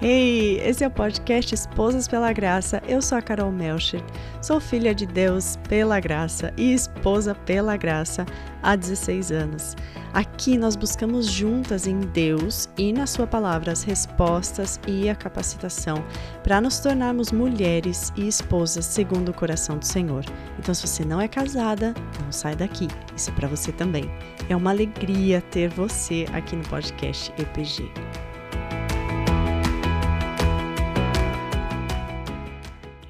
Hey, esse é o podcast Esposas pela Graça. Eu sou a Carol Melcher, sou filha de Deus pela graça e esposa pela graça há 16 anos. Aqui nós buscamos juntas em Deus e na Sua palavra as respostas e a capacitação para nos tornarmos mulheres e esposas segundo o coração do Senhor. Então, se você não é casada, não sai daqui. Isso é para você também. É uma alegria ter você aqui no podcast EPG.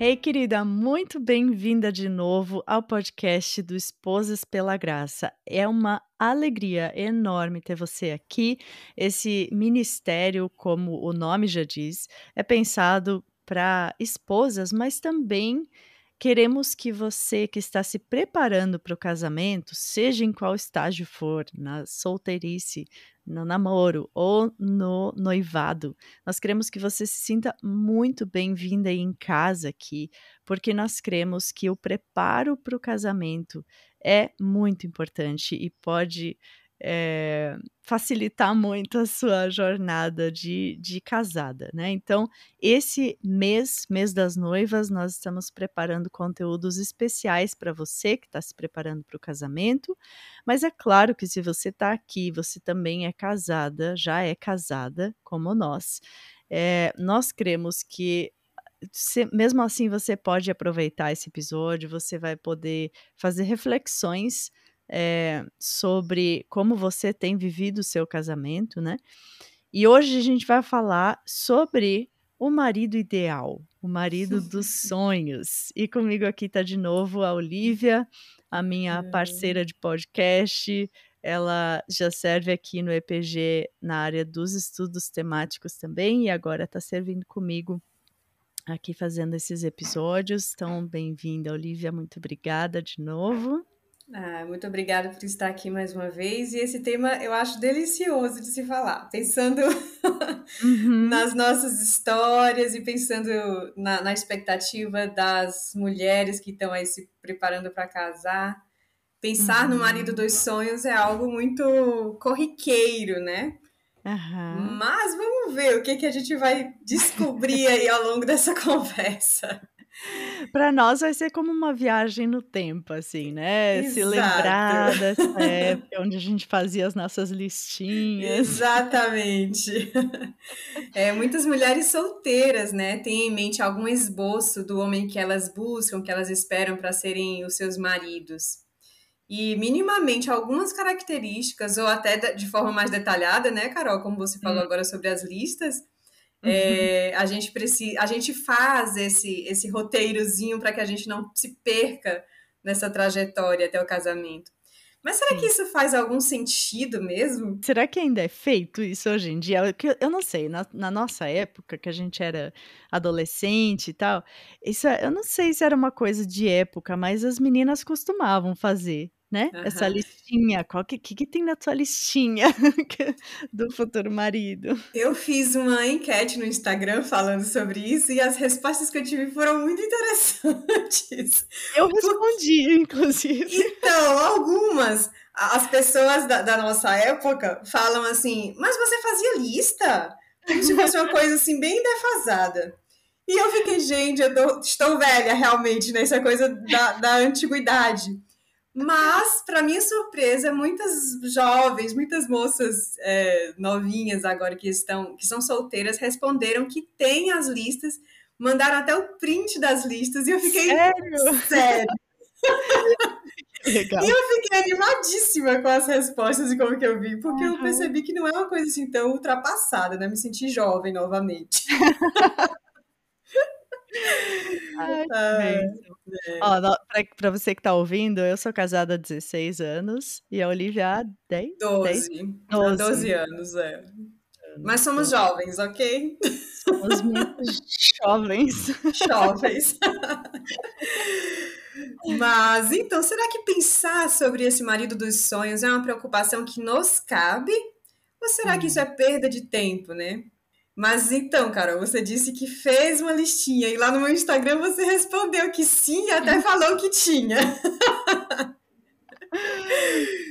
Ei, hey, querida, muito bem-vinda de novo ao podcast do Esposas pela Graça. É uma alegria enorme ter você aqui. Esse ministério, como o nome já diz, é pensado para esposas, mas também Queremos que você que está se preparando para o casamento, seja em qual estágio for, na solteirice, no namoro ou no noivado, nós queremos que você se sinta muito bem-vinda em casa aqui, porque nós cremos que o preparo para o casamento é muito importante e pode é, facilitar muito a sua jornada de, de casada, né? Então, esse mês, mês das noivas, nós estamos preparando conteúdos especiais para você que está se preparando para o casamento, mas é claro que se você está aqui, você também é casada, já é casada, como nós, é, nós cremos que se, mesmo assim você pode aproveitar esse episódio, você vai poder fazer reflexões é, sobre como você tem vivido o seu casamento, né? E hoje a gente vai falar sobre o marido ideal, o marido dos sonhos. E comigo aqui está de novo a Olivia, a minha parceira de podcast. Ela já serve aqui no EPG na área dos estudos temáticos também e agora está servindo comigo aqui fazendo esses episódios. Então, bem-vinda, Olivia. Muito obrigada de novo. Ah, muito obrigada por estar aqui mais uma vez. E esse tema eu acho delicioso de se falar, pensando uhum. nas nossas histórias e pensando na, na, expectativa das mulheres que estão aí se preparando para casar. Pensar uhum. no marido dos sonhos é algo muito corriqueiro, né? Uhum. Mas vamos ver o que, que a gente vai descobrir aí ao longo dessa conversa. Para nós vai ser como uma viagem no tempo, assim, né? Exato. Se lembrar dessa época onde a gente fazia as nossas listinhas. Exatamente. É, muitas mulheres solteiras, né, têm em mente algum esboço do homem que elas buscam, que elas esperam para serem os seus maridos. E minimamente algumas características, ou até de forma mais detalhada, né, Carol, como você falou hum. agora sobre as listas, Uhum. É, a gente precisa, a gente faz esse, esse roteirozinho para que a gente não se perca nessa trajetória até o casamento. Mas será Sim. que isso faz algum sentido mesmo? Será que ainda é feito isso hoje em dia? Eu, eu não sei, na, na, nossa época, que a gente era adolescente e tal, isso eu não sei se era uma coisa de época, mas as meninas costumavam fazer né? Uhum. Essa listinha, qual que, que, que tem na tua listinha do futuro marido? Eu fiz uma enquete no Instagram falando sobre isso e as respostas que eu tive foram muito interessantes. Eu respondi, Porque... inclusive. Então, algumas. As pessoas da, da, nossa época falam assim, mas você fazia lista? Como se fosse uma coisa assim, bem defasada. E eu fiquei, gente, eu tô, estou velha realmente nessa né? coisa da, da antiguidade. Mas, para minha surpresa, muitas jovens, muitas moças é, novinhas agora que estão, que são solteiras, responderam que têm as listas, mandaram até o print das listas e eu fiquei sério. sério. Legal. E eu fiquei animadíssima com as respostas e como que eu vi, porque uhum. eu percebi que não é uma coisa assim tão ultrapassada, né? Me senti jovem novamente. Ai, Ai, para você que está ouvindo, eu sou casada há 16 anos e a Olivia há 10? 12. 10? 12. 12 anos, é. Mas somos jovens, ok? Somos muito jovens. Jovens. Mas então, será que pensar sobre esse marido dos sonhos é uma preocupação que nos cabe? Ou será hum. que isso é perda de tempo, né? Mas então, Carol, você disse que fez uma listinha e lá no meu Instagram você respondeu que sim e até falou que tinha.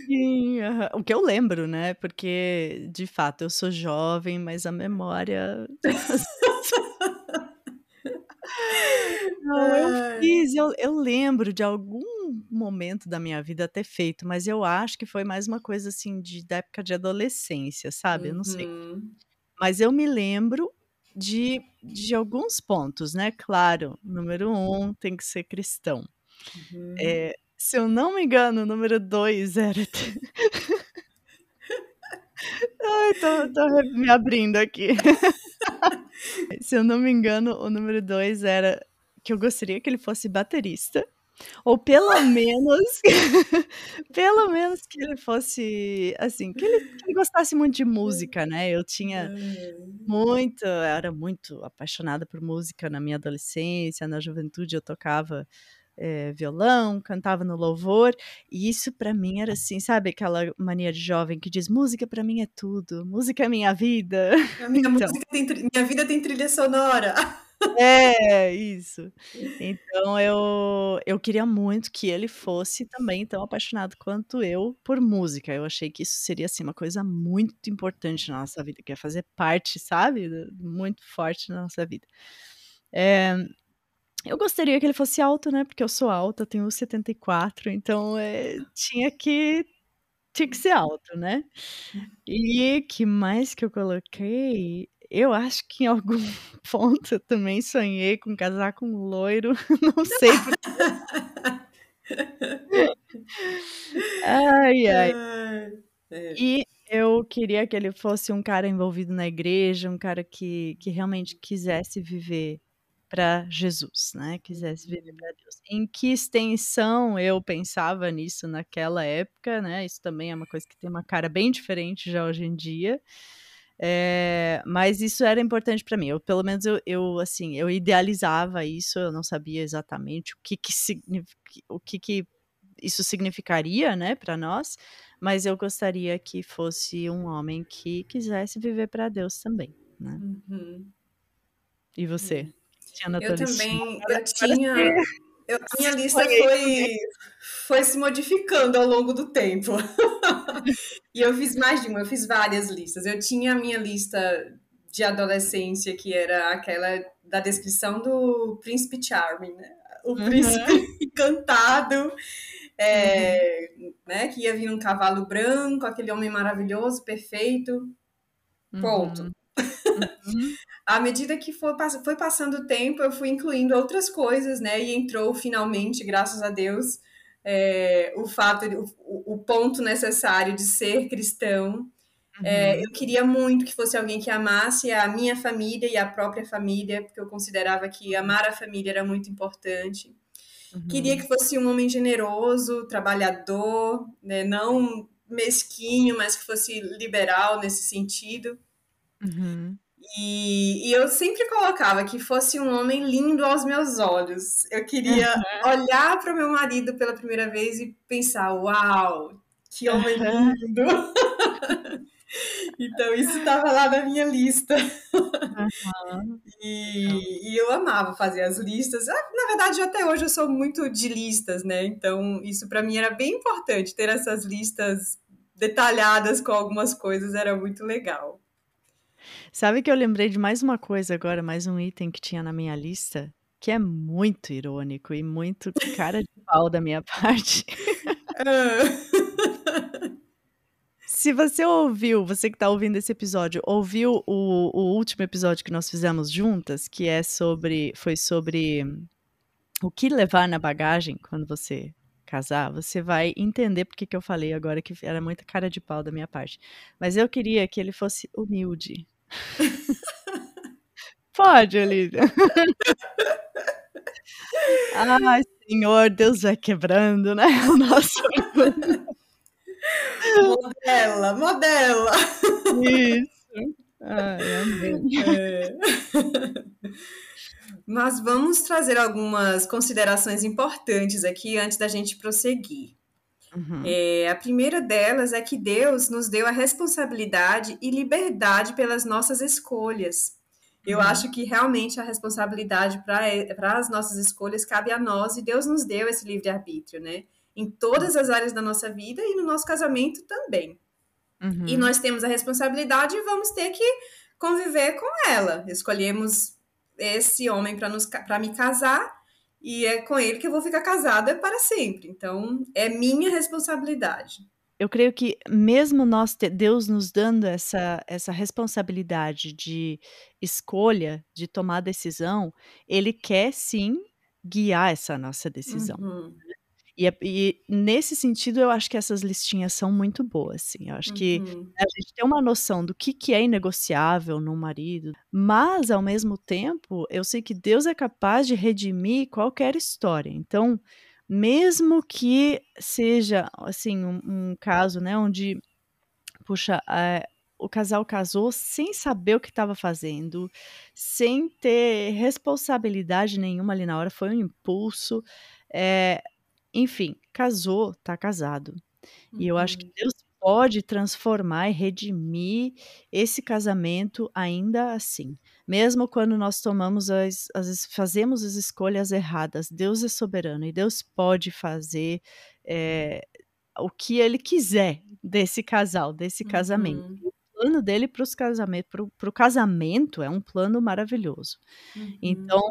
Sim. O que eu lembro, né, porque de fato eu sou jovem, mas a memória Não, eu fiz, eu eu lembro de algum momento da minha vida ter feito, mas eu acho que foi mais uma coisa, assim, de da época de adolescência, sabe, eu não sei. Mas eu me lembro de de alguns pontos, né, claro, número 1 tem que ser cristão. Uhum. Eh, se eu não me engano, o número 2 era Ai, tô tô me abrindo aqui. Se eu não me engano, o número 2 era que eu gostaria que ele fosse baterista, ou pelo menos pelo menos que ele fosse, assim, que ele que ele gostasse muito de música, né, eu tinha muito eu era muito apaixonada por música na minha adolescência, na juventude eu tocava, eh, violão, cantava no louvor, e isso pra mim era, assim, sabe aquela mania de jovem que diz: "Música pra mim é tudo, música é minha vida". Minha Então música tem minha vida tem trilha sonora. É, isso. Então eu eu queria muito que ele fosse também tão apaixonado quanto eu por música, eu achei que isso seria, assim, uma coisa muito importante na nossa vida, que ia fazer parte, sabe, muito forte na nossa vida. Eh, eu gostaria que ele fosse alto, né, porque eu sou alta, tenho 1,74, então, eh, tinha que tinha que ser alto, né. E que mais que eu coloquei? Eu acho que em algum ponto eu também sonhei com casar com um loiro, não sei por quê. Ai, ai. É. E eu queria que ele fosse um cara envolvido na igreja, um cara que que realmente quisesse viver pra Jesus, né, quisesse viver Uhum. pra Deus. Em que extensão eu pensava nisso naquela época, né, isso também é uma coisa que tem uma cara bem diferente já hoje em dia, eh, mas isso era importante pra mim, eu pelo menos eu eu, assim, eu idealizava isso, eu não sabia exatamente o que que o que que isso significaria, né, pra nós, mas eu gostaria que fosse um homem que quisesse viver pra Deus também, né. Uhum. E É. você? Tinha na Eu também eu tinha eu a minha lista foi foi se modificando ao longo do tempo. E eu fiz mais de uma, eu fiz várias listas. Eu tinha a minha lista de adolescência, que era aquela da descrição do príncipe charming, né, o príncipe Aham. encantado, Uhum. eh, né, que ia vir num cavalo branco, aquele homem maravilhoso, perfeito. Ponto. Uhum. Uhum. À medida que passa foi passando o tempo, eu fui incluindo outras coisas, né, e entrou finalmente, graças a Deus, eh, o fato o o ponto necessário de ser cristão. Eh, Uhum. eu queria muito que fosse alguém que amasse a minha família e a própria família, porque eu considerava que amar a família era muito importante. Queria Uhum. que fosse um homem generoso, trabalhador, né, não mesquinho, mas que fosse liberal nesse sentido. Uhum. E e eu sempre colocava que fosse um homem lindo aos meus olhos. Eu queria Aham. olhar para o meu marido pela primeira vez e pensar: "Uau, que homem Aham. lindo". Então isso estava lá na minha lista. Legal. E e eu amava fazer as listas. Ah, na verdade, até hoje eu sou muito de listas, né, então isso pra mim era bem importante, ter essas listas detalhadas com algumas coisas era muito legal. Sabe que eu lembrei de mais uma coisa agora, mais um item que tinha na minha lista, que é muito irônico e muito cara de pau da minha parte. Se você ouviu, você que tá ouvindo esse episódio, ouviu o o último episódio que nós fizemos juntas, que é sobre foi sobre o que levar na bagagem quando você casar, você vai entender porque que eu falei agora que era muita cara de pau da minha parte. Mas eu queria que ele fosse humilde. Pode, Olívia? Ai, Senhor, Deus vai quebrando, né, o nosso. Modela, modela. Isso. Ai. É. Mas vamos trazer algumas considerações importantes aqui antes da gente prosseguir. Uhum. Eh, a primeira delas é que Deus nos deu a responsabilidade e liberdade pelas nossas escolhas. Eu Uhum. acho que realmente a responsabilidade para as nossas escolhas cabe a nós e Deus nos deu esse livre arbítrio, né. em todas as áreas da nossa vida e no nosso casamento também. Uhum. E nós temos a responsabilidade e vamos ter que conviver com ela. Escolhemos esse homem para me casar e é com ele que eu vou ficar casada para sempre. Então, é minha responsabilidade. Eu creio que mesmo nós ter, Deus nos dando essa essa responsabilidade de escolha, de tomar decisão, ele quer sim guiar essa nossa decisão. Uhum. E, é, e, nesse sentido, eu acho que essas listinhas são muito boas, sim. Eu acho uhum. que a gente tem uma noção do que, que é inegociável no marido, mas, ao mesmo tempo, eu sei que Deus é capaz de redimir qualquer história. Então, mesmo que seja, assim, um, um caso, né, onde, puxa, é, o casal casou sem saber o que estava fazendo, sem ter responsabilidade nenhuma ali na hora, foi um impulso. É, enfim, casou, tá casado. Uhum. E eu acho que uhum. Deus pode transformar e redimir esse casamento ainda assim. Mesmo quando nós tomamos as, as fazemos as escolhas erradas, Deus é soberano e Deus pode fazer é, o que Ele quiser desse casal, desse uhum. casamento. O plano dele para casamento, o casamento é um plano maravilhoso. Uhum. Então,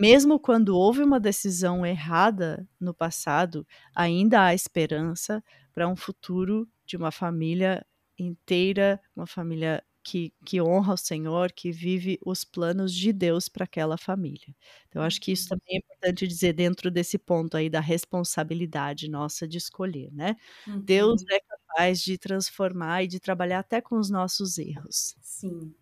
mesmo quando houve uma decisão errada no passado, ainda há esperança para um futuro de uma família inteira, uma família que, que honra o Senhor, que vive os planos de Deus para aquela família. Então, acho que isso uhum. também é importante dizer dentro desse ponto aí da responsabilidade nossa de escolher, né? Uhum. Deus é capaz de transformar e de trabalhar até com os nossos erros. Sim.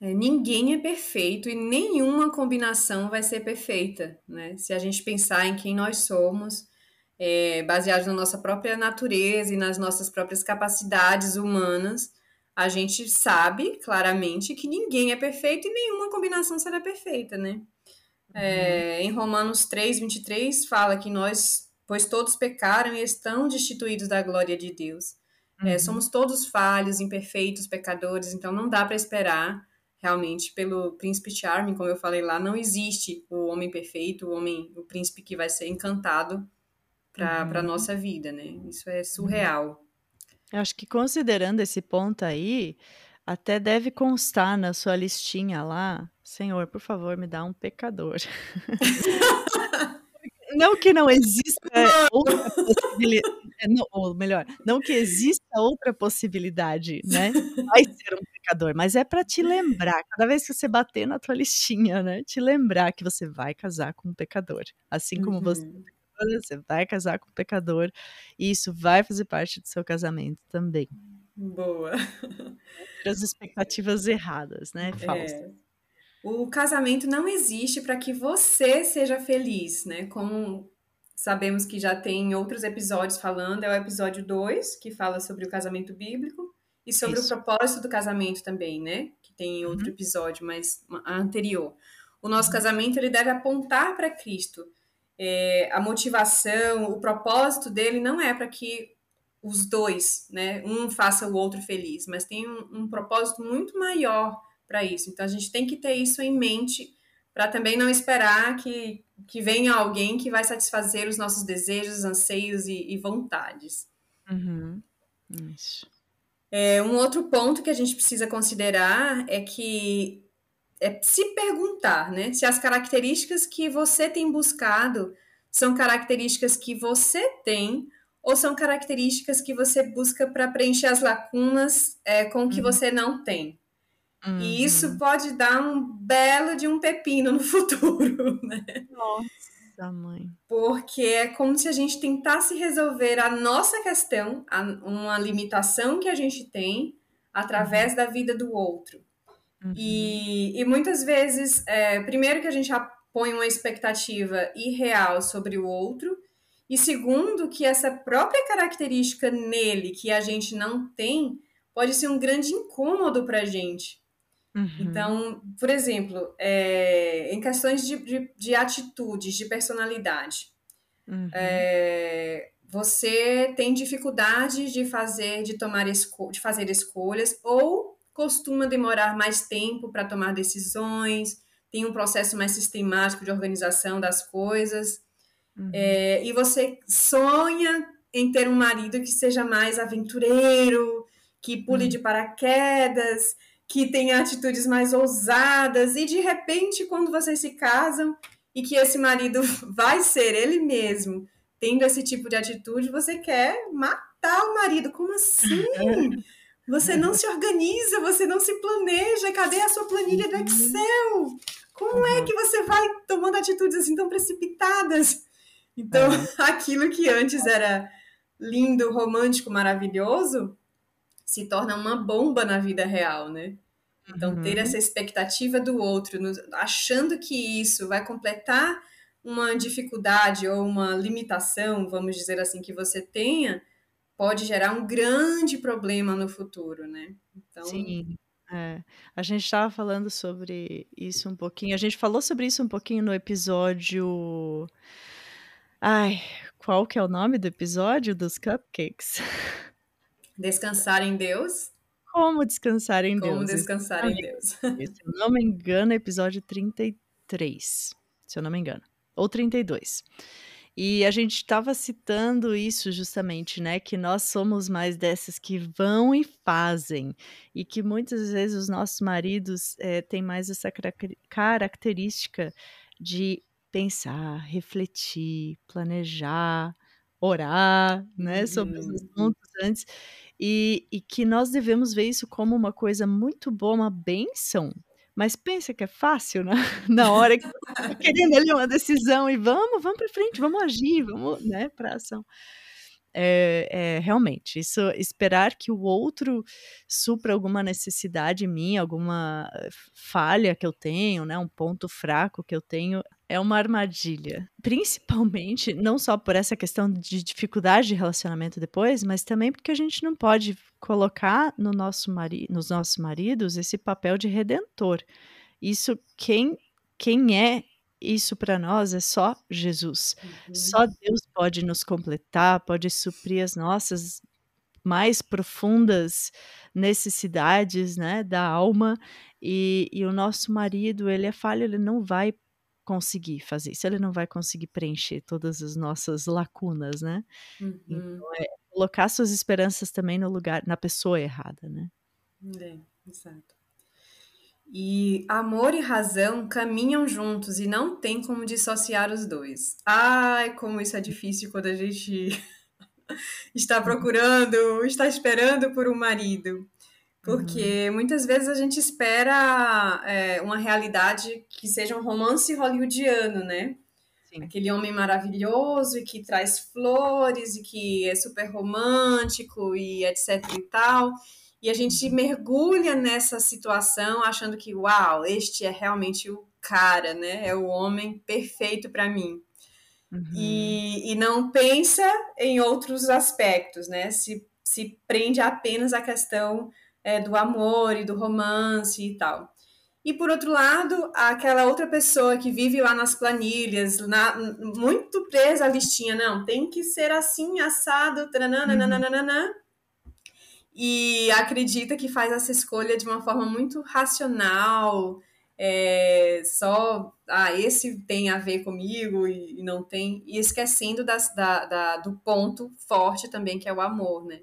É, ninguém é perfeito e nenhuma combinação vai ser perfeita, né? Se a gente pensar em quem nós somos, é, baseado na nossa própria natureza e nas nossas próprias capacidades humanas, a gente sabe claramente que ninguém é perfeito e nenhuma combinação será perfeita, né? É, em Romanos 3, 23, fala que nós, pois todos pecaram e estão destituídos da glória de Deus. É, uhum. É, somos todos falhos, imperfeitos, pecadores, então não dá para esperar realmente pelo príncipe Charming, como eu falei lá, não existe o homem perfeito, o homem, o príncipe que vai ser encantado para uhum. a nossa vida, né? Isso é surreal. Eu acho que considerando esse ponto aí, até deve constar na sua listinha lá, Senhor, por favor, me dá um pecador. não que não exista outra possibilidade, é, ou melhor, não que exista outra possibilidade, né? Vai ser um pecador, mas é para te lembrar, cada vez que você bater na tua listinha, né? Te lembrar que você vai casar com um pecador, assim como uhum. você você vai casar com um pecador e isso vai fazer parte do seu casamento também. Boa. As expectativas erradas, né? Falsas. É. O casamento não existe para que você seja feliz, né? Como sabemos que já tem outros episódios falando, é o episódio 2, que fala sobre o casamento bíblico, e sobre Isso. o propósito do casamento também, né? Que tem outro uhum. episódio, mas anterior. O nosso uhum. casamento ele deve apontar para Cristo. É, a motivação, o propósito dele não é para que os dois, né, um faça o outro feliz, mas tem um, um propósito muito maior para isso. Então a gente tem que ter isso em mente para também não esperar que, que venha alguém que vai satisfazer os nossos desejos, anseios e, e vontades. Uhum. Isso. É, um outro ponto que a gente precisa considerar é que é se perguntar, né, se as características que você tem buscado são características que você tem ou são características que você busca para preencher as lacunas é, com o que uhum. você não tem. Uhum. E isso pode dar um belo de um pepino no futuro, né? Nossa, mãe. Porque é como se a gente tentasse resolver a nossa questão, a, uma limitação que a gente tem, através uhum. da vida do outro. Uhum. E, e muitas vezes, é, primeiro que a gente põe uma expectativa irreal sobre o outro, e segundo, que essa própria característica nele que a gente não tem pode ser um grande incômodo para a gente. Uhum. Então, por exemplo, é, em questões de, de, de, atitudes, de personalidade, uhum. é, você tem dificuldade de fazer, de tomar de fazer escolhas ou costuma demorar mais tempo para tomar decisões, tem um processo mais sistemático de organização das coisas. Uhum. É, e você sonha em ter um marido que seja mais aventureiro, que pule uhum. de paraquedas, que tenha atitudes mais ousadas, e de repente, quando vocês se casam e que esse marido vai ser ele mesmo, tendo esse tipo de atitude, você quer matar o marido. Como assim? Você não se organiza, você não se planeja. Cadê a sua planilha do Excel? Como é que você vai tomando atitudes assim tão precipitadas? Então, é. aquilo que antes era lindo, romântico, maravilhoso, se torna uma bomba na vida real, né? Então, uhum. ter essa expectativa do outro, achando que isso vai completar uma dificuldade ou uma limitação, vamos dizer assim, que você tenha, pode gerar um grande problema no futuro, né? Então... Sim. É, a gente estava falando sobre isso um pouquinho. A gente falou sobre isso um pouquinho no episódio. Ai, qual que é o nome do episódio dos cupcakes? Descansar em Deus. Como descansar em Como Deus. Como descansar em Deus. Se eu não me engano, é episódio 33, se eu não me engano. Ou 32. E a gente estava citando isso justamente, né? Que nós somos mais dessas que vão e fazem. E que muitas vezes os nossos maridos é, têm mais essa característica de pensar, refletir, planejar, orar, né, sobre os uhum. assuntos antes, e, e que nós devemos ver isso como uma coisa muito boa, uma bênção, mas pensa que é fácil, né? Na hora que tá querendo ali uma decisão e vamos, vamos para frente, vamos agir, vamos, né, para ação. É, é, realmente, isso esperar que o outro supra alguma necessidade minha, alguma eh, falha que eu tenho, né, um ponto fraco que eu tenho, é uma armadilha. Principalmente, não só por essa questão de dificuldade de relacionamento depois, mas também porque a gente não pode colocar no nosso mari nos nossos maridos esse papel de redentor. Isso, quem, quem é isso para nós é só Jesus. Uhum. Só Deus pode nos completar, pode suprir as nossas mais profundas necessidades, né, da alma. E, e o nosso marido, ele é falho, ele não vai conseguir fazer isso, ele não vai conseguir preencher todas as nossas lacunas, né? Uhum. Então, é colocar suas esperanças também no lugar, na pessoa errada, né? É, exato. E amor e razão caminham juntos e não tem como dissociar os dois. Ai, como isso é difícil quando a gente está procurando, está esperando por um marido. Porque uhum. muitas vezes a gente espera é, uma realidade que seja um romance hollywoodiano, né? Sim. Aquele homem maravilhoso e que traz flores e que é super romântico e etc e tal e a gente mergulha nessa situação achando que, uau, este é realmente o cara, né? É o homem perfeito para mim. Uhum. E, e não pensa em outros aspectos, né? Se, se prende apenas à questão é, do amor e do romance e tal. E por outro lado, aquela outra pessoa que vive lá nas planilhas, na, muito presa à listinha, não, tem que ser assim, assado, uhum e acredita que faz essa escolha de uma forma muito racional, é, só ah, esse tem a ver comigo e, e não tem, e esquecendo das, da, da, do ponto forte também que é o amor, né?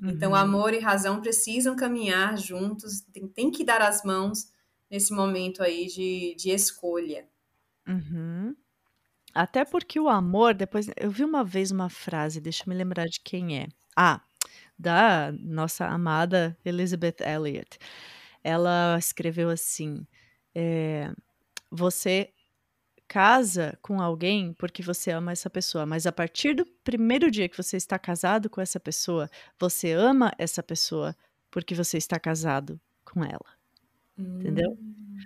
Então, uhum. Então, amor e razão precisam caminhar juntos, tem, tem que dar as mãos nesse momento aí de, de escolha. Uhum. Até porque o amor, depois. Eu vi uma vez uma frase, deixa eu me lembrar de quem é. Ah, da nossa amada Elizabeth Elliot. Ela escreveu assim: é, Você casa com alguém porque você ama essa pessoa, mas a partir do primeiro dia que você está casado com essa pessoa, você ama essa pessoa porque você está casado com ela. Entendeu?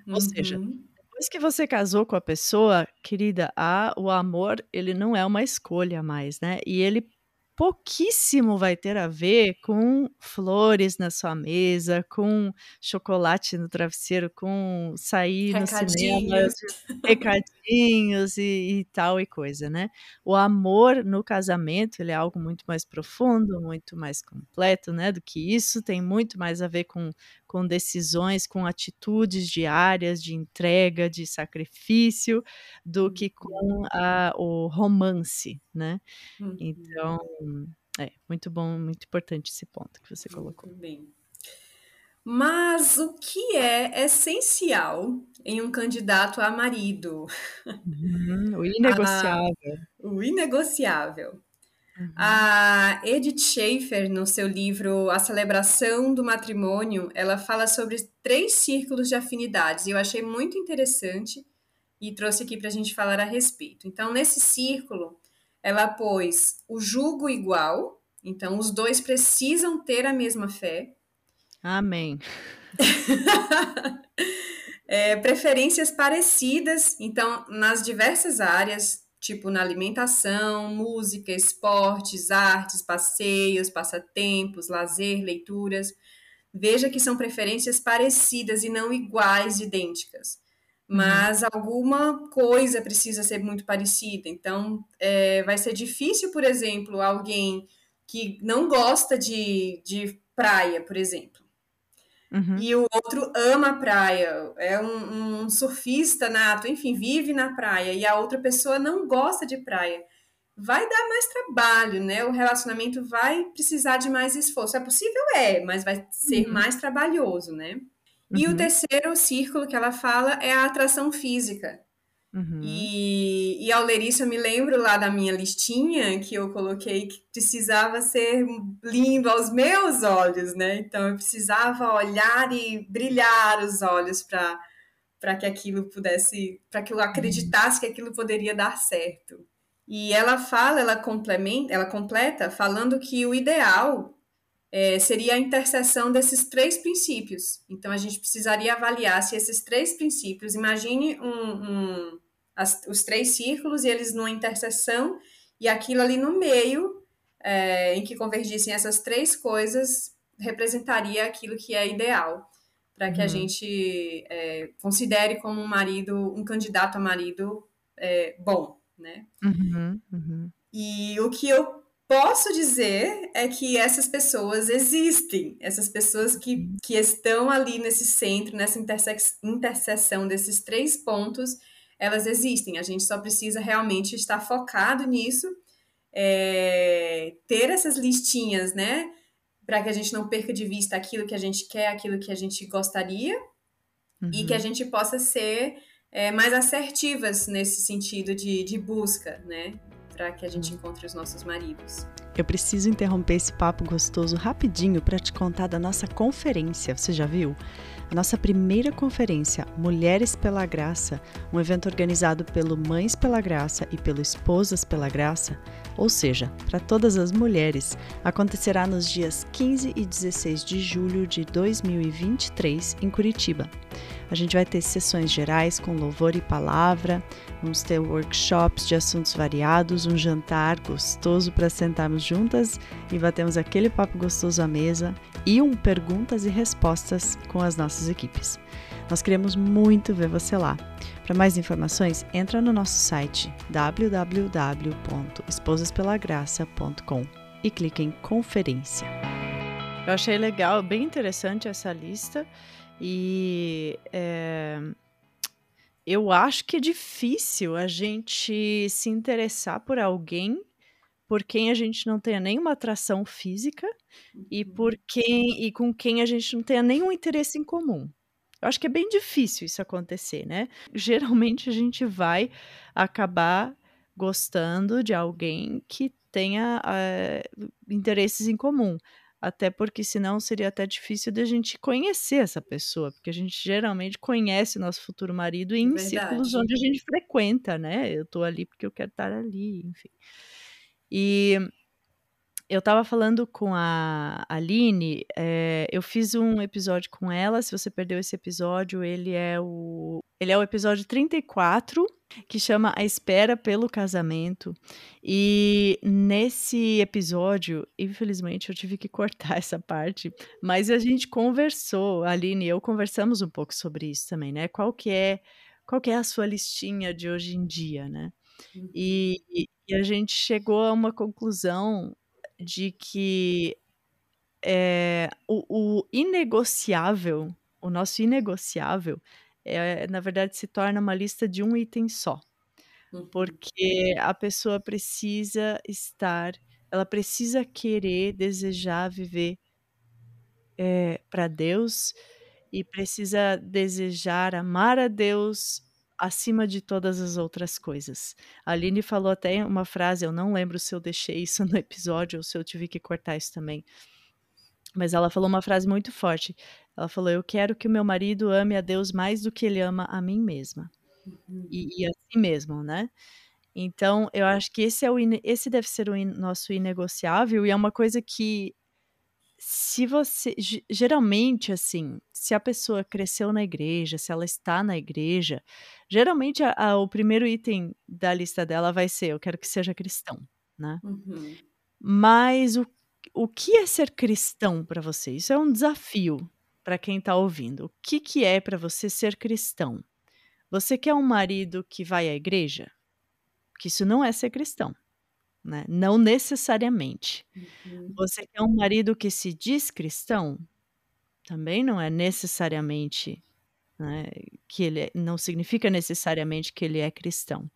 Ou seja, uhum. depois que você casou com a pessoa, querida, a, o amor, ele não é uma escolha mais, né? E ele pouquíssimo vai ter a ver com flores na sua mesa, com chocolate no travesseiro, com sair no cinema, recadinhos. Beijinhos e, e, tal e coisa, né? O amor no casamento ele é algo muito mais profundo, muito mais completo, né? Do que isso tem muito mais a ver com, com decisões, com atitudes diárias de entrega, de sacrifício, do que com uhum. a, o romance, né? Uhum. Então é muito bom, muito importante esse ponto que você colocou. Muito bem. Mas o que é essencial em um candidato a marido? Uhum, o inegociável. Ah, o inegociável. Uhum. A Edith Schaefer, no seu livro A Celebração do Matrimônio, ela fala sobre três círculos de afinidades e eu achei muito interessante e trouxe aqui para a gente falar a respeito. Então, nesse círculo, ela pôs o jugo igual, então os dois precisam ter a mesma fé. Amém. é, preferências parecidas, então, nas diversas áreas, tipo na alimentação, música, esportes, artes, passeios, passatempos, lazer, leituras. Veja que são preferências parecidas e não iguais, idênticas. Uhum. Mas uhum. alguma coisa precisa ser muito parecida. Então, é, vai ser difícil, por exemplo, alguém que não gosta de, de praia, por exemplo Uhum. E o outro ama a praia, é um, um, surfista nato, enfim, vive na praia, e a outra pessoa não gosta de praia. Vai dar mais trabalho, né? O relacionamento vai precisar de mais esforço. É possível? É, mas vai ser uhum. mais trabalhoso, né? Uhum. E o uhum. terceiro círculo que ela fala é a atração física. Uhum. E, e ao ler isso, eu me lembro lá da minha listinha que eu coloquei que precisava ser lindo aos meus olhos, né? Então eu precisava olhar e brilhar os olhos para para que aquilo pudesse, para que eu acreditasse que aquilo poderia dar certo. E ela fala, ela complementa, ela completa falando que o ideal é, seria a interseção desses três princípios. Então a gente precisaria avaliar se esses três princípios, imagine um, um as, os três círculos e eles numa interseção, e aquilo ali no meio, é, em que convergissem essas três coisas, representaria aquilo que é ideal para que uhum. a gente é, considere como um marido, um candidato a marido é, bom, né? Uhum, uhum. E o que eu posso dizer é que essas pessoas existem, essas pessoas que, uhum. que estão ali nesse centro, nessa interseção desses três pontos, elas existem. A gente só precisa realmente estar focado nisso, é, ter essas listinhas, né? Para que a gente não perca de vista aquilo que a gente quer, aquilo que a gente gostaria, uhum. e que a uhum. gente possa ser é, mais assertivas nesse sentido de, de busca, né? Para que a gente uhum. encontre os nossos maridos. Eu preciso interromper esse papo gostoso rapidinho para te contar da nossa conferência. Você já viu? A nossa primeira conferência Mulheres pela Graça, um evento organizado pelo Mães pela Graça e pelo Esposas pela Graça, ou seja, para todas as mulheres, acontecerá nos dias 15 e 16 de julho de 2023 em Curitiba. A gente vai ter sessões gerais com louvor e palavra, vamos ter workshops de assuntos variados, um jantar gostoso para sentarmos juntas e batemos aquele papo gostoso à mesa e um perguntas e respostas com as nossas equipes. Nós queremos muito ver você lá. Para mais informações, entra no nosso site www.esposaspelagraça.com e clique em conferência. Eu achei legal, bem interessante essa lista e é, eu acho que é difícil a gente se interessar por alguém por quem a gente não tenha nenhuma atração física e uhum. por quem e com quem a gente não tenha nenhum interesse em comum. Eu acho que é bem difícil isso acontecer, né? Geralmente a gente vai acabar gostando de alguém que tenha uh, interesses em comum. Até porque senão seria até difícil de a gente conhecer essa pessoa, porque a gente geralmente conhece nosso futuro marido em Verdade. círculos onde a gente frequenta, né? Eu tô ali porque eu quero estar ali, enfim. E eu estava falando com a Aline, é, eu fiz um episódio com ela. Se você perdeu esse episódio, ele é o ele é o episódio 34, que chama A Espera pelo Casamento. E nesse episódio, infelizmente, eu tive que cortar essa parte, mas a gente conversou, a Aline e eu conversamos um pouco sobre isso também, né? Qual que é qual que é a sua listinha de hoje em dia, né? E, e a gente chegou a uma conclusão de que é, o, o inegociável, o nosso inegociável, é, na verdade se torna uma lista de um item só. Uhum. Porque a pessoa precisa estar, ela precisa querer, desejar viver é, para Deus e precisa desejar amar a Deus acima de todas as outras coisas. A Aline falou até uma frase, eu não lembro se eu deixei isso no episódio ou se eu tive que cortar isso também. Mas ela falou uma frase muito forte. Ela falou: Eu quero que o meu marido ame a Deus mais do que ele ama a mim mesma. Uhum. E, e a si mesmo, né? Então, eu acho que esse, é o, esse deve ser o in, nosso inegociável e é uma coisa que se você geralmente assim, se a pessoa cresceu na igreja, se ela está na igreja, geralmente a, a, o primeiro item da lista dela vai ser eu quero que seja cristão, né? Uhum. Mas o, o que é ser cristão para você? Isso é um desafio para quem está ouvindo. O que, que é para você ser cristão? Você quer um marido que vai à igreja? Que isso não é ser cristão né? Não necessariamente. Uhum. Você quer um marido que se diz cristão? Também não é necessariamente, né, que ele é, não significa necessariamente que ele é cristão.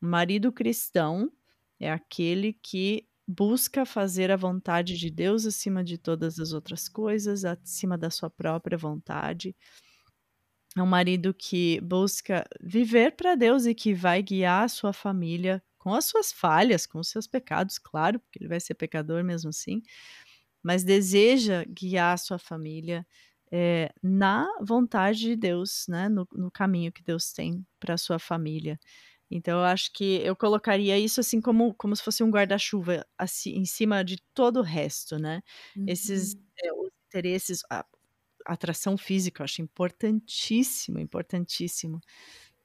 O marido cristão é aquele que busca fazer a vontade de Deus acima de todas as outras coisas, acima da sua própria vontade. É um marido que busca viver para Deus e que vai guiar a sua família com as suas falhas, com os seus pecados, claro, porque ele vai ser pecador mesmo assim, mas deseja guiar a sua família é, na vontade de Deus, né, no, no caminho que Deus tem para a sua família. Então, eu acho que eu colocaria isso assim como, como se fosse um guarda-chuva assim, em cima de todo o resto, né? Uhum. Esses é, os interesses, a, a atração física, eu acho importantíssimo, importantíssimo.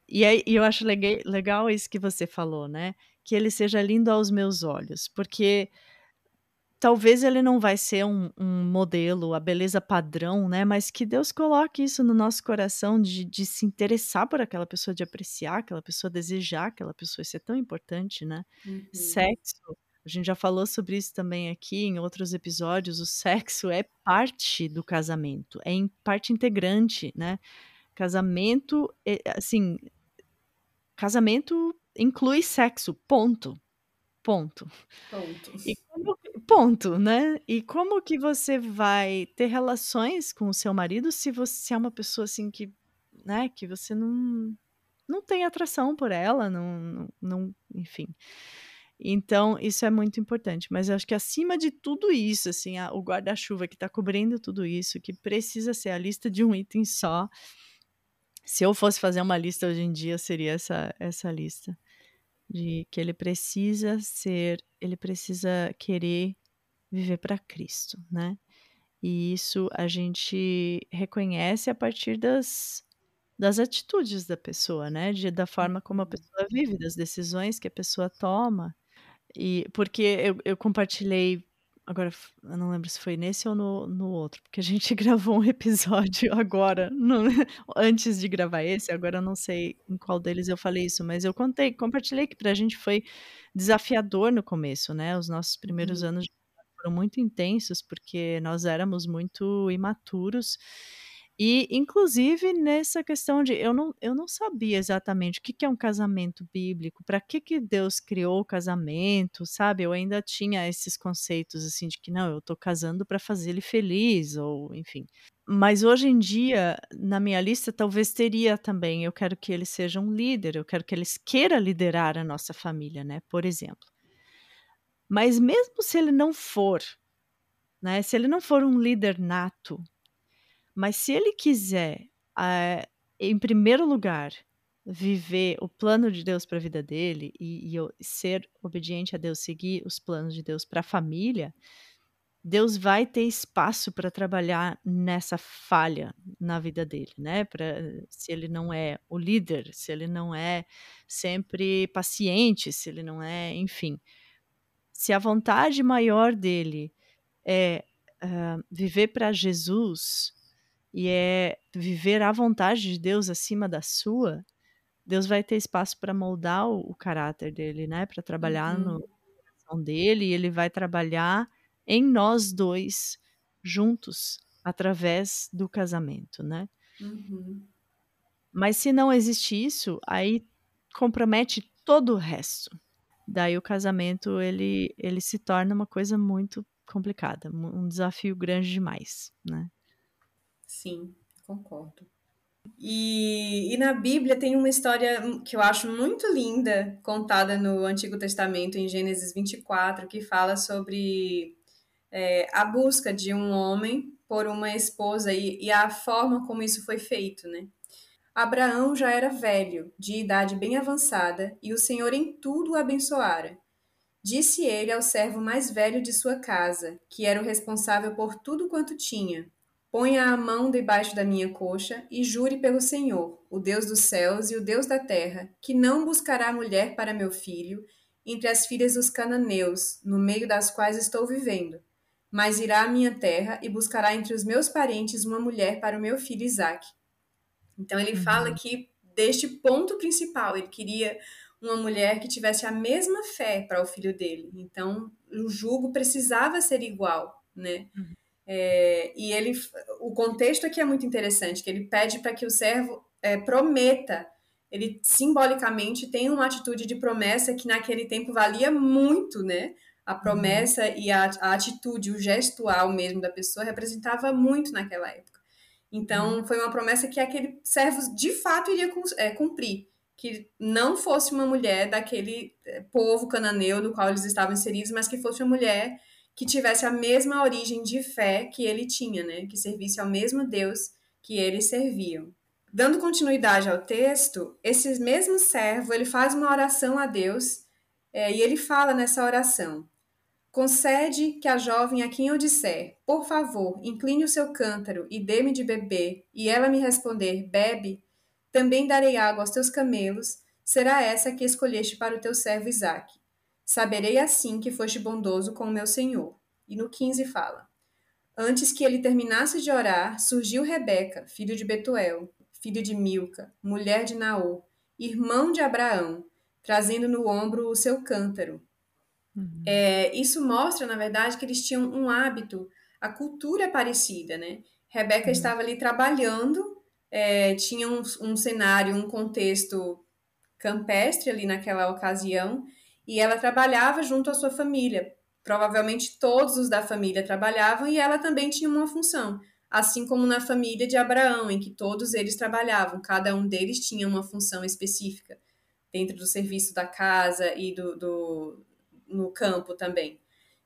E aí eu acho legal, legal isso que você falou, né? Que ele seja lindo aos meus olhos, porque talvez ele não vai ser um, um, modelo, a beleza padrão, né? Mas que Deus coloque isso no nosso coração de, de, se interessar por aquela pessoa, de apreciar aquela pessoa, desejar aquela pessoa. Isso é tão importante, né? Uhum. Sexo, a gente já falou sobre isso também aqui em outros episódios. O sexo é parte do casamento, é parte integrante, né? Casamento, é, assim, casamento inclui sexo, ponto. Ponto. Ponto. E como, ponto, né? E como que você vai ter relações com o seu marido se você é uma pessoa assim que, né, que você não não tem atração por ela, não, não, não enfim. Então, isso é muito importante. Mas eu acho que acima de tudo isso, assim, a, o guarda-chuva que está cobrindo tudo isso, que precisa ser a lista de um item só, se eu fosse fazer uma lista hoje em dia, seria essa, essa lista. De que ele precisa ser, ele precisa querer viver para Cristo, né? E isso a gente reconhece a partir das, das atitudes da pessoa, né? De, da forma como a uhum. pessoa vive, das decisões que a pessoa toma. E porque eu, eu compartilhei Agora, eu não lembro se foi nesse ou no, no outro, porque a gente gravou um episódio agora, no, antes de gravar esse, agora eu não sei em qual deles eu falei isso, mas eu contei, compartilhei que pra gente foi desafiador no começo, né? Os nossos primeiros uhum. anos foram muito intensos, porque nós éramos muito imaturos e, inclusive, nessa questão de eu não, eu não sabia exatamente o que, que é um casamento bíblico, para que, que Deus criou o casamento, sabe? Eu ainda tinha esses conceitos assim de que não, eu estou casando para fazer ele feliz, ou enfim. Mas hoje em dia, na minha lista, talvez teria também. Eu quero que ele seja um líder, eu quero que ele queira liderar a nossa família, né? Por exemplo. Mas mesmo se ele não for, né? Se ele não for um líder nato, mas se ele quiser, uh, em primeiro lugar, viver o plano de Deus para a vida dele e, e, ser obediente a Deus, seguir os planos de Deus para a família, Deus vai ter espaço para trabalhar nessa falha na vida dele, né? Pra, se ele não é o líder, se ele não é sempre paciente, se ele não é, enfim. Se a vontade maior dele é uh, viver para Jesus, e é viver a vontade de Deus acima da sua, Deus vai ter espaço para moldar o, o, caráter dele, né? Para trabalhar uhum. no coração dele, e ele vai trabalhar em nós dois juntos através do casamento, né? Uhum. Mas se não existe isso, aí compromete todo o resto. Daí o casamento ele, ele se torna uma coisa muito complicada, um desafio grande demais, né? Sim, concordo. E, e, na Bíblia tem uma história que eu acho muito linda, contada no Antigo Testamento, em Gênesis 24, que fala sobre é, a busca de um homem por uma esposa e, e a forma como isso foi feito, né? Abraão já era velho, de idade bem avançada, e o Senhor em tudo o abençoara. Disse ele ao servo mais velho de sua casa, que era o responsável por tudo quanto tinha: Ponha a mão debaixo da minha coxa e jure pelo Senhor, o Deus dos céus e o Deus da terra, que não buscará mulher para meu filho entre as filhas dos cananeus, no meio das quais estou vivendo, mas irá à minha terra e buscará entre os meus parentes uma mulher para o meu filho Isaque. Então ele uhum. fala que deste ponto principal, ele queria uma mulher que tivesse a mesma fé para o filho dele. Então o jugo precisava ser igual, né? Uhum. É, e ele, o contexto aqui é muito interessante, que ele pede para que o servo é, prometa, ele simbolicamente tem uma atitude de promessa que naquele tempo valia muito, né? A uhum. promessa uhum. e a, a, atitude, o gestual mesmo da pessoa representava muito naquela época. Então, uhum. foi uma promessa que aquele servo de fato iria é, cumprir. Que não fosse uma mulher daquele é, povo cananeu no qual eles estavam inseridos, mas que fosse uma mulher que tivesse a mesma origem de fé que ele tinha, né? Que servisse ao mesmo Deus que eles serviam. Dando continuidade ao texto, esse mesmo servo ele faz uma oração a Deus é, e ele fala nessa oração: Concede que a jovem a quem eu disser, por favor, incline o seu cântaro e dê-me de beber, e ela me responder, bebe, também darei água aos teus camelos, será essa que escolheste para o teu servo Isaque. Saberei assim que foste bondoso com o meu senhor. E no 15 fala: Antes que ele terminasse de orar, surgiu Rebeca, filho de Betuel, filho de Milca, mulher de Naor, irmão de Abraão, trazendo no ombro o seu cântaro. Uhum. É, isso mostra, na verdade, que eles tinham um hábito, a cultura é parecida, né? Rebeca uhum. estava ali trabalhando, é, tinha um, um cenário, um contexto campestre ali naquela ocasião, e ela trabalhava junto à sua família. Provavelmente todos os da família trabalhavam e ela também tinha uma função, assim como na família de Abraão, em que todos eles trabalhavam, cada um deles tinha uma função específica dentro do serviço da casa e do, do no campo também.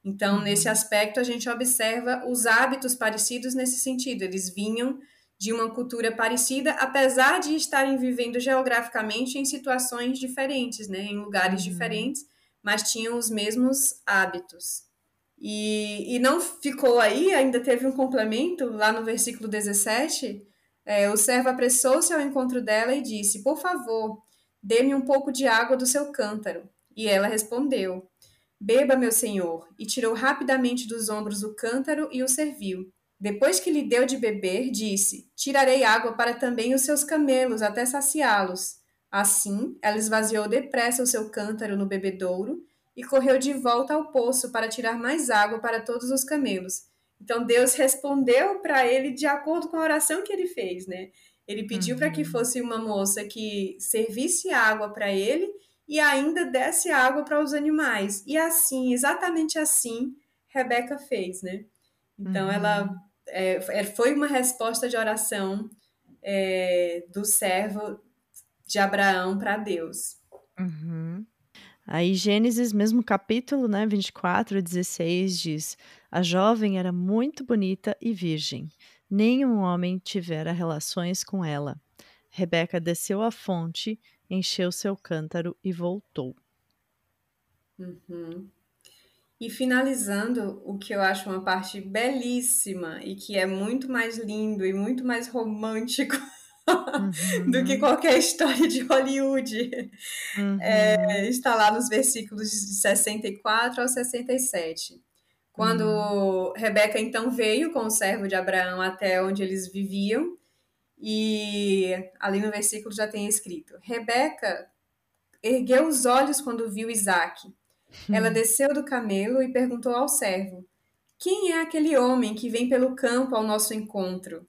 Então, uhum. nesse aspecto, a gente observa os hábitos parecidos nesse sentido. Eles vinham de uma cultura parecida, apesar de estarem vivendo geograficamente em situações diferentes, né, em lugares uhum. diferentes, mas tinham os mesmos hábitos. E, e não ficou aí, ainda teve um complemento lá no versículo 17. É, o servo apressou-se ao encontro dela e disse: Por favor, dê-me um pouco de água do seu cântaro. E ela respondeu: Beba, meu senhor, e tirou rapidamente dos ombros o cântaro e o serviu. Depois que lhe deu de beber, disse: Tirarei água para também os seus camelos, até saciá-los. Assim, ela esvaziou depressa o seu cântaro no bebedouro e correu de volta ao poço para tirar mais água para todos os camelos. Então Deus respondeu para ele de acordo com a oração que ele fez, né? Ele pediu uhum. para que fosse uma moça que servisse água para ele e ainda desse água para os animais. E assim, exatamente assim, Rebeca fez, né? Então, uhum. ela é, é, foi uma resposta de oração é, do servo de Abraão para Deus. Uhum. Aí, Gênesis, mesmo capítulo, né, 24 16, diz: A jovem era muito bonita e virgem. Nenhum homem tivera relações com ela. Rebeca desceu à fonte encheu seu cântaro e voltou. Uhum. E finalizando, o que eu acho uma parte belíssima e que é muito mais lindo e muito mais romântico uhum. do que qualquer história de Hollywood, uhum. é, está lá nos versículos de 64 ao 67. Quando uhum. Rebeca então veio com o servo de Abraão até onde eles viviam, E ali no versículo já tem escrito: Rebeca ergueu os olhos quando viu Isaac. Ela hum. desceu do camelo e perguntou ao servo: Quem é aquele homem que vem pelo campo ao nosso encontro?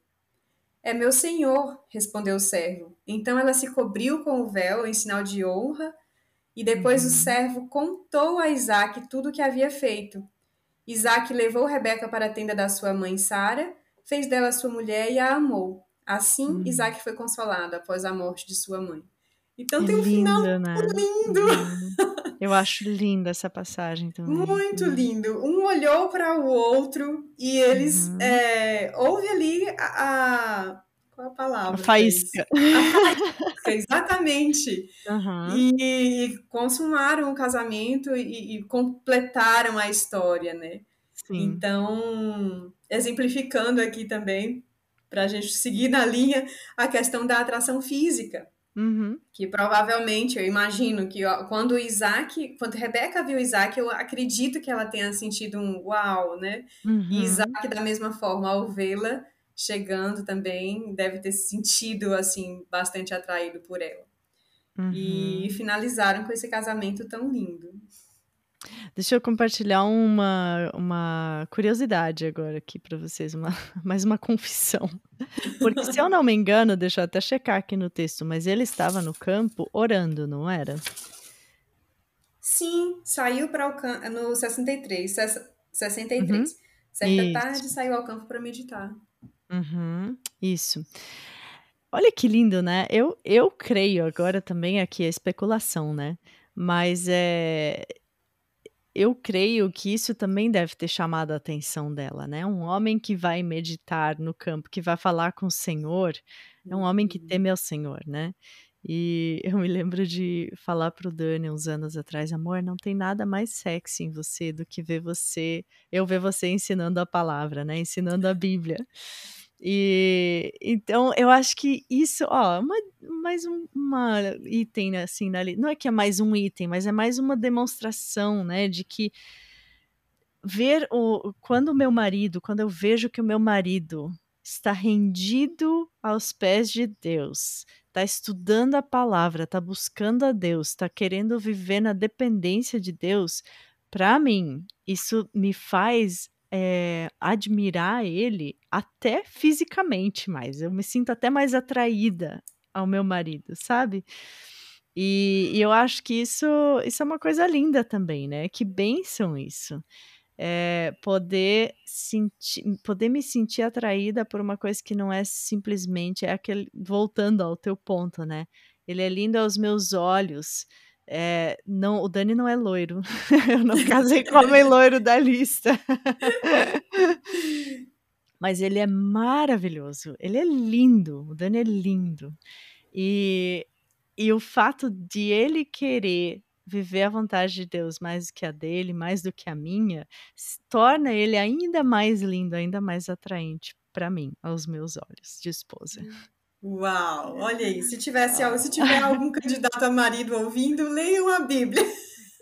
É meu senhor, respondeu o servo. Então ela se cobriu com o véu em sinal de honra, e depois uhum. o servo contou a Isaac tudo o que havia feito. Isaac levou Rebeca para a tenda da sua mãe Sara, fez dela sua mulher e a amou. Assim, uhum. Isaac foi consolado após a morte de sua mãe. Então é tem um lindo, final né? lindo. Uhum. Eu acho linda essa passagem também. Muito lindo. Um olhou para o outro e eles uhum. é, houve ali a, a, qual a palavra? A faísca. A faísca, exatamente. Uhum. E, e, consumaram o casamento e, e, completaram a história, né? Sim. Então, exemplificando aqui também, para a gente seguir na linha, a questão da atração física. Uhum. Que provavelmente, eu imagino que ó, quando Isaac, quando Rebeca viu Isaac, eu acredito que ela tenha sentido um uau, né? Uhum. E Isaac, da mesma forma, ao vê-la chegando também, deve ter se sentido, assim, bastante atraído por ela. Uhum. E finalizaram com esse casamento tão lindo. Deixa eu compartilhar uma, uma curiosidade agora aqui para vocês, uma, mais uma confissão. Porque se eu não me engano, deixa eu até checar aqui no texto, mas ele estava no campo orando, não era? Sim, saiu para o campo no 63, 63. Uhum. Certa Isso. tarde saiu ao campo para meditar. Uhum. Isso. Olha que lindo, né? Eu, eu creio agora também aqui é especulação, né? Mas é, eu creio que isso também deve ter chamado a atenção dela, né? Um homem que vai meditar no campo, que vai falar com o Senhor, é um homem que uhum. teme ao Senhor, né? E eu me lembro de falar pro Dani uns anos atrás, amor, não tem nada mais sexy em você do que ver você, eu ver você ensinando a palavra, né? Ensinando a Bíblia. E então eu acho que isso, ó, uma, mais um uma item né, assim, não é que é mais um item, mas é mais uma demonstração, né, de que ver o quando o meu marido, quando eu vejo que o meu marido está rendido aos pés de Deus, está estudando a palavra, está buscando a Deus, está querendo viver na dependência de Deus, para mim, isso me faz é, admirar ele até fisicamente mais. Eu me sinto até mais atraída ao meu marido, sabe? E, e eu acho que isso, isso é uma coisa linda também, né? Que bênção isso. É, poder sentir, poder me sentir atraída por uma coisa que não é simplesmente é aquele voltando ao teu ponto, né? Ele é lindo aos meus olhos, é, não, o Dani não é loiro. Eu não casei com o homem loiro da lista. Mas ele é maravilhoso. Ele é lindo. O Dani é lindo. E, e o fato de ele querer viver a vontade de Deus mais do que a dele, mais do que a minha, torna ele ainda mais lindo, ainda mais atraente para mim, aos meus olhos de esposa. Uau, olha aí, se tivesse se tiver algum candidato a marido ouvindo, leiam a Bíblia.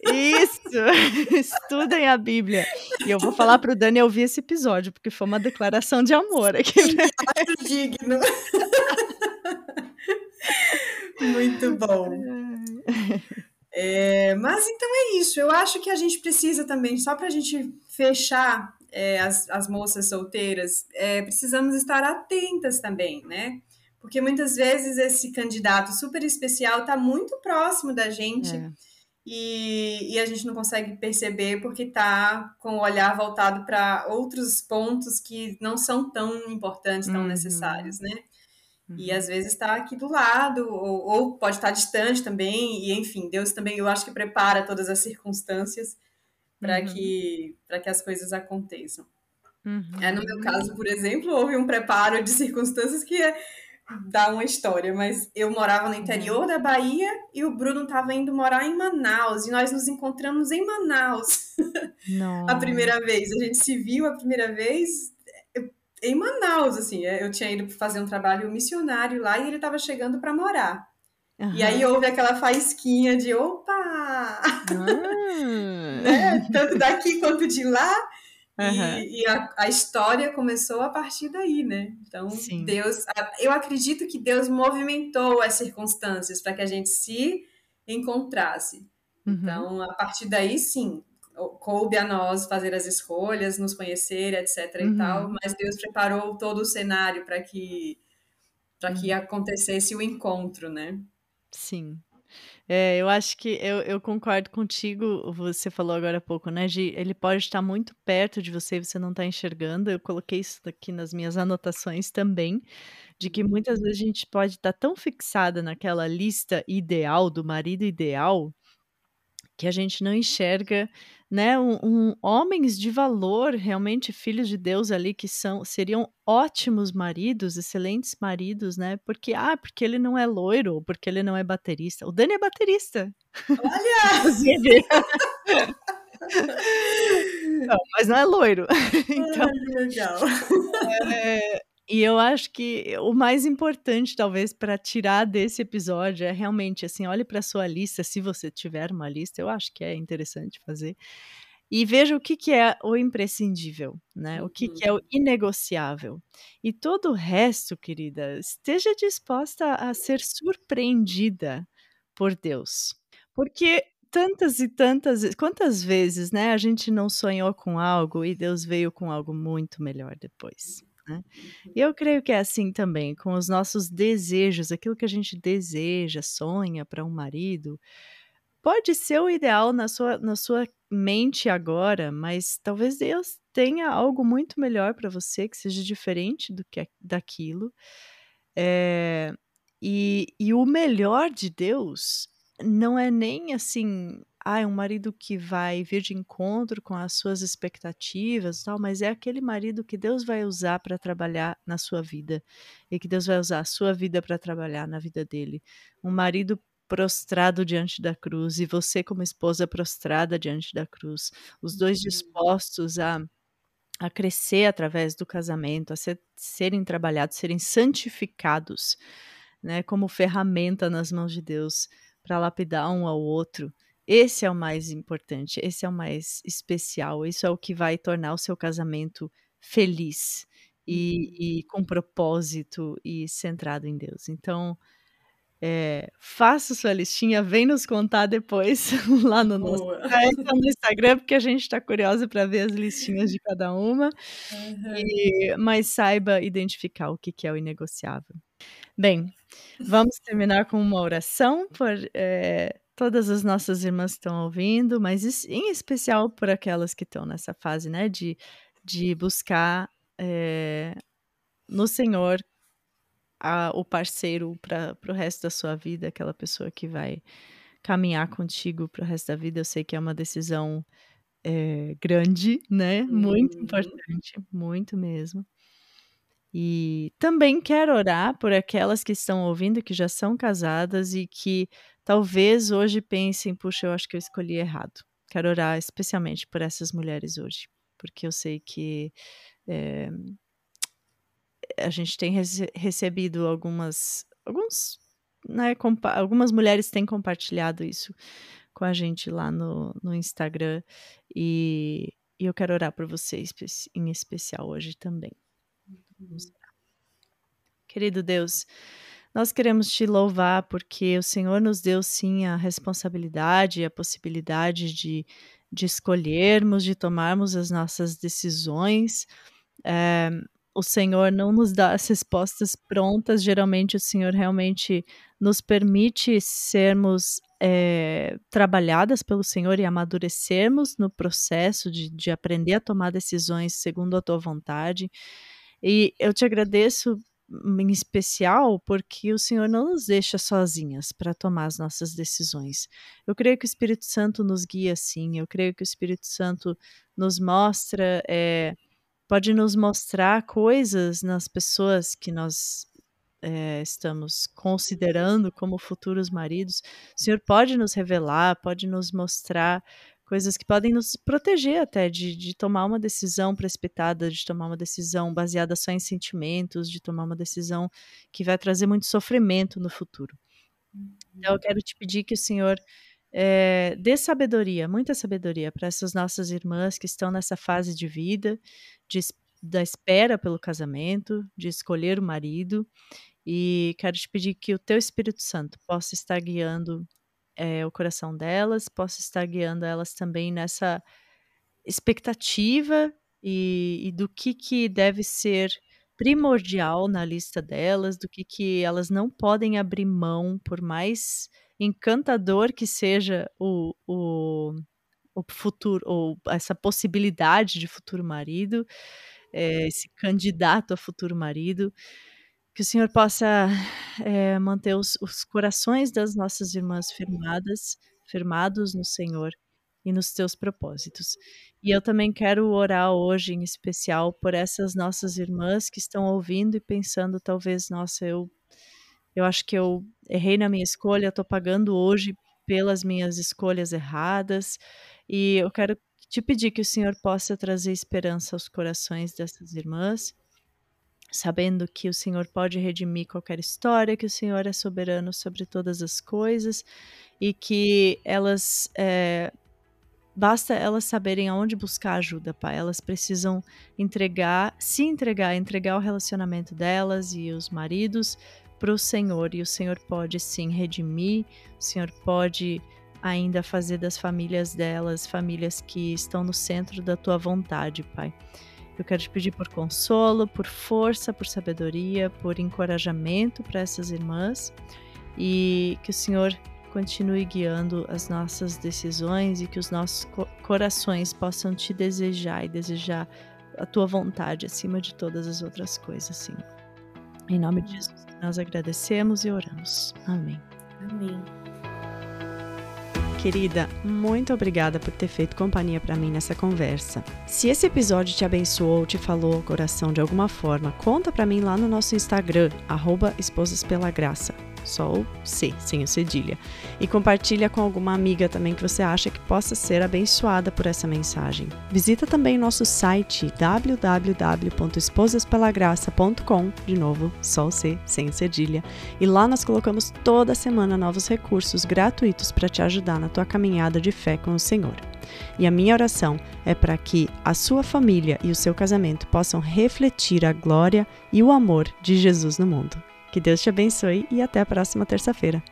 Isso, estudem a Bíblia. E eu vou falar para o Dani ouvir esse episódio, porque foi uma declaração de amor aqui. Muito digno. Muito bom. É, mas então é isso. Eu acho que a gente precisa também, só para a gente fechar é, as, as moças solteiras, é, precisamos estar atentas também, né? Porque muitas vezes esse candidato super especial está muito próximo da gente é. e, e, a gente não consegue perceber porque está com o olhar voltado para outros pontos que não são tão importantes, tão uhum. necessários, né? Uhum. E às vezes está aqui do lado, ou, ou, pode estar distante também, e enfim, Deus também, eu acho que prepara todas as circunstâncias para uhum. que, que as coisas aconteçam. Uhum. É, no meu caso, por exemplo, houve um preparo de circunstâncias que dá uma história, mas eu morava no interior da Bahia e o Bruno estava indo morar em Manaus e nós nos encontramos em Manaus a primeira vez. A gente se viu a primeira vez em Manaus, assim. É, eu tinha ido fazer um trabalho missionário lá e ele estava chegando para morar. Uhum. E aí houve aquela faísquinha de opa! Ah. né? Tanto daqui quanto de lá. Uhum. E, e a, a, história começou a partir daí, né? Então, Sim. Deus, eu acredito que Deus movimentou as circunstâncias para que a gente se encontrasse. Uhum. Então, a partir daí, sim, coube a nós fazer as escolhas, nos conhecer, etc. Uhum. e tal, mas Deus preparou todo o cenário para que para que uhum. acontecesse o encontro, né? Sim. É, eu acho que eu, eu concordo contigo. Você falou agora há pouco, né? De ele pode estar muito perto de você e você não está enxergando. Eu coloquei isso aqui nas minhas anotações também, de que muitas uhum. vezes a gente pode estar tão fixada naquela lista ideal do marido ideal que a gente não enxerga, né, um, um, homens de valor, realmente filhos de Deus ali que são seriam ótimos maridos, excelentes maridos, né? Porque ah, porque ele não é loiro, ou porque ele não é baterista. O Dani é baterista. Olha! não, mas não é loiro. então, Ai, legal. É, e eu acho que o mais importante, talvez, para tirar desse episódio é realmente assim: olhe para sua lista, se você tiver uma lista, eu acho que é interessante fazer. E veja o que, que é o imprescindível, né? O que, que é o uhum. inegociável. E todo o resto, querida, esteja disposta a ser surpreendida por Deus. Porque tantas e tantas, quantas vezes, né, a gente não sonhou com algo e Deus veio com algo muito melhor depois. Né? E eu creio que é assim também, com os nossos desejos, aquilo que a gente deseja, sonha para um marido, pode ser o ideal na sua, na sua mente agora, mas talvez Deus tenha algo muito melhor para você, que seja diferente do que daquilo. É, e, e o melhor de Deus não é nem assim ah, é um marido que vai vir de encontro com as suas expectativas, tal, mas é aquele marido que Deus vai usar para trabalhar na sua vida e que Deus vai usar a sua vida para trabalhar na vida dele. Um marido prostrado diante da cruz e você como esposa prostrada diante da cruz, os dois uhum. dispostos a a crescer através do casamento, a ser, serem trabalhados, serem santificados, né, como ferramenta nas mãos de Deus para lapidar um ao outro esse é o mais importante, esse é o mais especial, isso é o que vai tornar o seu casamento feliz e, uhum. e com propósito e centrado em Deus. Então, é, faça sua listinha, vem nos contar depois lá no nosso no Instagram, porque a gente está curiosa para ver as listinhas de cada uma. Uhum. E, mas saiba identificar o que, que é o inegociável. Bem, vamos terminar com uma oração por, é, todas as nossas irmãs estão ouvindo, mas em especial por aquelas que estão nessa fase, né, de, de buscar é, no Senhor a, o parceiro para o resto da sua vida, aquela pessoa que vai caminhar contigo para o resto da vida. Eu sei que é uma decisão é, grande, né? Muito uhum. importante, muito mesmo. E também quero orar por aquelas que estão ouvindo, que já são casadas e que talvez hoje pensem: puxa, eu acho que eu escolhi errado. Quero orar especialmente por essas mulheres hoje, porque eu sei que é, a gente tem rece recebido algumas, alguns, né, algumas mulheres têm compartilhado isso com a gente lá no, no Instagram e, e eu quero orar por vocês em especial hoje também. Querido Deus, nós queremos te louvar porque o Senhor nos deu sim a responsabilidade, a possibilidade de, de escolhermos, de tomarmos as nossas decisões. É, o Senhor não nos dá as respostas prontas, geralmente o Senhor realmente nos permite sermos é, trabalhadas pelo Senhor e amadurecermos no processo de, de aprender a tomar decisões segundo a tua vontade. E eu te agradeço em especial porque o Senhor não nos deixa sozinhas para tomar as nossas decisões. Eu creio que o Espírito Santo nos guia sim, eu creio que o Espírito Santo nos mostra, é, pode nos mostrar coisas nas pessoas que nós é, estamos considerando como futuros maridos. O Senhor pode nos revelar, pode nos mostrar coisas que podem nos proteger até de, de tomar uma decisão precipitada, de tomar uma decisão baseada só em sentimentos, de tomar uma decisão que vai trazer muito sofrimento no futuro. Então, eu quero te pedir que o Senhor é, dê sabedoria, muita sabedoria para essas nossas irmãs que estão nessa fase de vida, de, da espera pelo casamento, de escolher o marido. E quero te pedir que o teu Espírito Santo possa estar guiando é, o coração delas, possa estar guiando elas também nessa expectativa e, e do que, que deve ser primordial na lista delas, do que, que elas não podem abrir mão, por mais encantador que seja o, o, o futuro, ou essa possibilidade de futuro marido, é, esse candidato a futuro marido, que o Senhor possa é, manter os, os corações das nossas irmãs firmadas, firmados no Senhor e nos teus propósitos. E eu também quero orar hoje, em especial, por essas nossas irmãs que estão ouvindo e pensando, talvez, nossa, eu, eu acho que eu errei na minha escolha, estou pagando hoje pelas minhas escolhas erradas. E eu quero te pedir que o Senhor possa trazer esperança aos corações dessas irmãs, sabendo que o Senhor pode redimir qualquer história, que o Senhor é soberano sobre todas as coisas e que elas é, Basta elas saberem aonde buscar ajuda, pai. Elas precisam entregar, se entregar, entregar o relacionamento delas e os maridos para o Senhor. E o Senhor pode sim redimir, o Senhor pode ainda fazer das famílias delas famílias que estão no centro da tua vontade, pai. Eu quero te pedir por consolo, por força, por sabedoria, por encorajamento para essas irmãs e que o Senhor continue guiando as nossas decisões e que os nossos co corações possam te desejar e desejar a tua vontade acima de todas as outras coisas, Senhor. Em nome de Jesus, nós agradecemos e oramos. Amém. Amém. Querida, muito obrigada por ter feito companhia para mim nessa conversa. Se esse episódio te abençoou ou te falou ao coração de alguma forma, conta para mim lá no nosso Instagram, Esposas Pela Graça só o C, sem o cedilha. E compartilha com alguma amiga também que você acha que possa ser abençoada por essa mensagem. Visita também nosso site www.esposaspelagraça.com, de novo, só o C, sem o cedilha. E lá nós colocamos toda semana novos recursos gratuitos para te ajudar na tua caminhada de fé com o Senhor. E a minha oração é para que a sua família e o seu casamento possam refletir a glória e o amor de Jesus no mundo. Que Deus te abençoe e até a próxima terça-feira.